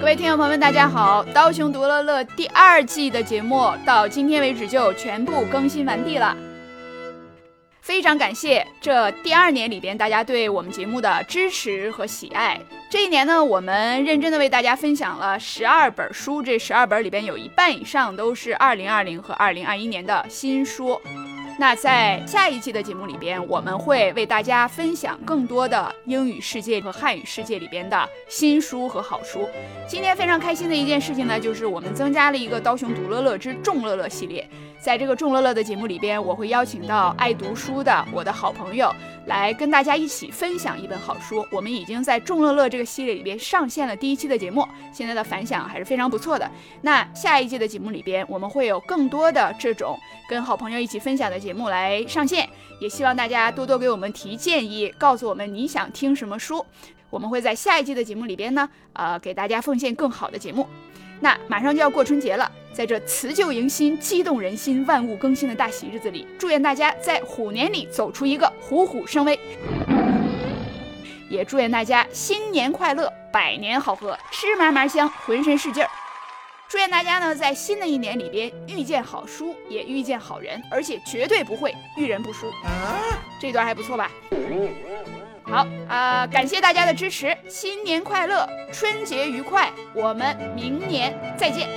各位听众朋友们，大家好！刀熊独乐乐第二季的节目到今天为止就全部更新完毕了。非常感谢这第二年里边大家对我们节目的支持和喜爱。这一年呢，我们认真的为大家分享了十二本书，这十二本里边有一半以上都是二零二零和二零二一年的新书。那在下一期的节目里边，我们会为大家分享更多的英语世界和汉语世界里边的新书和好书。今天非常开心的一件事情呢，就是我们增加了一个刀熊独乐乐之众乐乐系列。在这个众乐乐的节目里边，我会邀请到爱读书的我的好朋友来跟大家一起分享一本好书。我们已经在众乐乐这个系列里边上线了第一期的节目，现在的反响还是非常不错的。那下一季的节目里边，我们会有更多的这种跟好朋友一起分享的节目来上线，也希望大家多多给我们提建议，告诉我们你想听什么书，我们会在下一季的节目里边呢，呃，给大家奉献更好的节目。那马上就要过春节了，在这辞旧迎新、激动人心、万物更新的大喜日子里，祝愿大家在虎年里走出一个虎虎生威，也祝愿大家新年快乐、百年好合、吃嘛嘛香、浑身是劲儿。祝愿大家呢，在新的一年里边遇见好书，也遇见好人，而且绝对不会遇人不淑。这段还不错吧？好啊、感谢大家的支持，新年快乐，春节愉快，我们明年再见。